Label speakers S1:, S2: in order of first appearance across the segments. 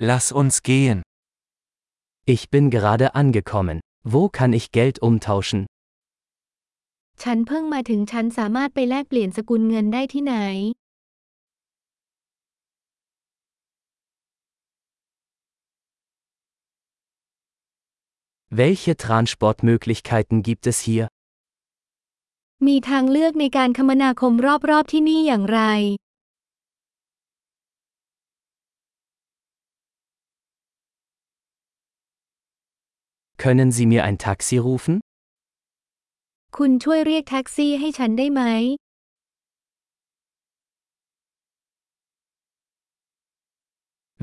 S1: Lass uns gehen.
S2: Ich bin gerade angekommen. Wo kann ich Geld umtauschen?
S3: ฉันเพิ่งมาถึงฉันสามารถไปแลกเปลี่ยนสกุลเงินได้ที่ไหน
S2: Welche Transportmöglichkeiten gibt es hier?
S3: มีทางเลือกในการคมนาคมรอบๆที่นี่อย่างไร
S2: Können Sie mir ein Taxi rufen?
S3: คุณช่วยเรียกแท็กซี่ให้ฉันได้ไหม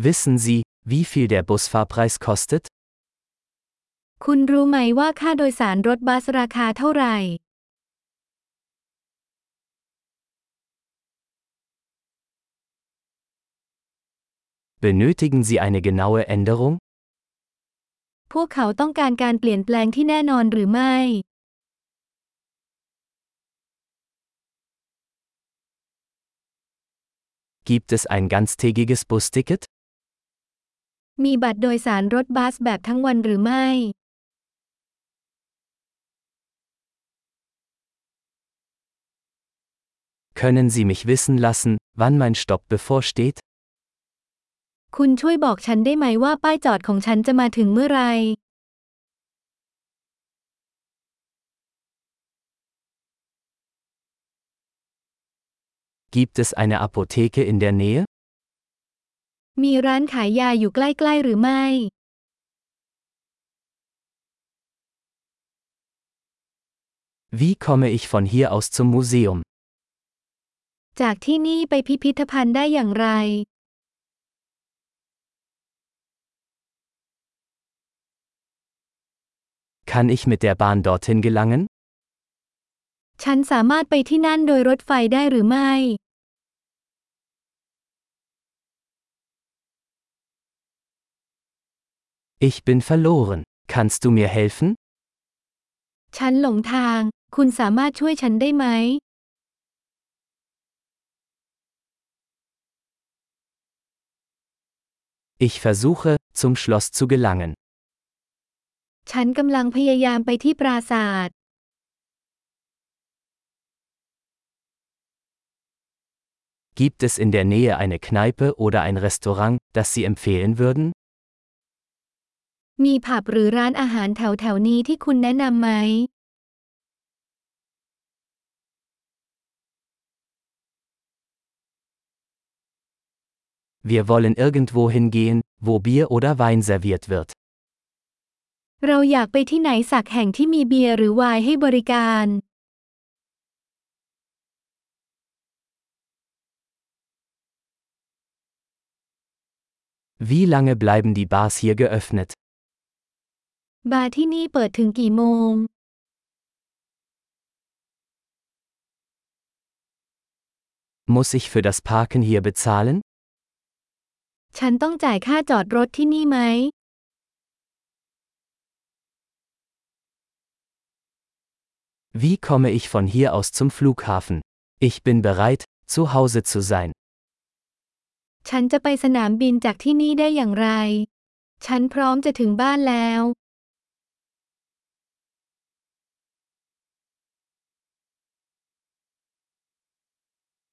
S2: Wissen Sie, wie viel der Busfahrpreis kostet?
S3: คุณรู้ไหมว่าค่าโดยสารรถบัสราคาเท่าไหร่
S2: Benötigen Sie eine genaue Änderung?
S3: พวกเขาต้องการการเปลี่ยนแปลงที่แน่นอนหรือไม่
S2: Gibt es ein ganztägiges Busticket?
S3: มีบัตรโดยสารรถบัสแบบทั้งวันหรือไม่
S2: Können Sie mich wissen lassen, wann mein Stopp bevorsteht?
S3: คุณช่วยบอกฉันได้ไหมว่าป้ายจอดของฉันจะมาถึงเมื่อไร
S2: Gibt es eine Apotheke in der Nähe?
S3: มีร้านขายยาอยู่ใกล้ๆหรือไม่
S2: Wie komme ich von hier aus zum Museum?
S3: จากที่นี่ไปพิพิธภัณฑ์ได้อย่างไร
S2: Kann ich mit der Bahn dorthin gelangen?
S3: ฉันสามารถไปที่นั่นโดยรถไฟได้หรือไม่
S2: Ich bin verloren. Kannst du mir helfen?
S3: ฉันหลงทาง คุณสามารถช่วยฉันได้ไหม
S2: Ich versuche, zum Schloss zu gelangen.
S3: ฉันกำลังพยายามไปที่ปราสาท
S2: Gibt es in der Nähe eine Kneipe oder ein Restaurant, das Sie empfehlen würden?
S3: มีผับหรือร้านอาหารแถวๆนี้ที่คุณแนะนำไหม
S2: Wir wollen irgendwo hingehen, wo Bier oder Wein serviert wird.
S3: เราอยากไปที่ไหนสักแห่งที่มีเบียร์หรือไวน์ให้บริการ
S2: Wie lange bleiben die Bars hier geöffnet?
S3: บาร์ที่นี่เปิดถึงกี่โมง
S2: Muss ich für das Parken hier bezahlen?
S3: ฉันต้องจ่ายค่าจอดรถที่นี่ไหม
S2: Wie komme ich von hier aus zum Flughafen? Ich bin bereit, zu Hause zu sein.
S3: ฉันจะไปสนามบินจากที่นี่ได้อย่างไร ฉันพร้อมจะถึงบ้านแล้ว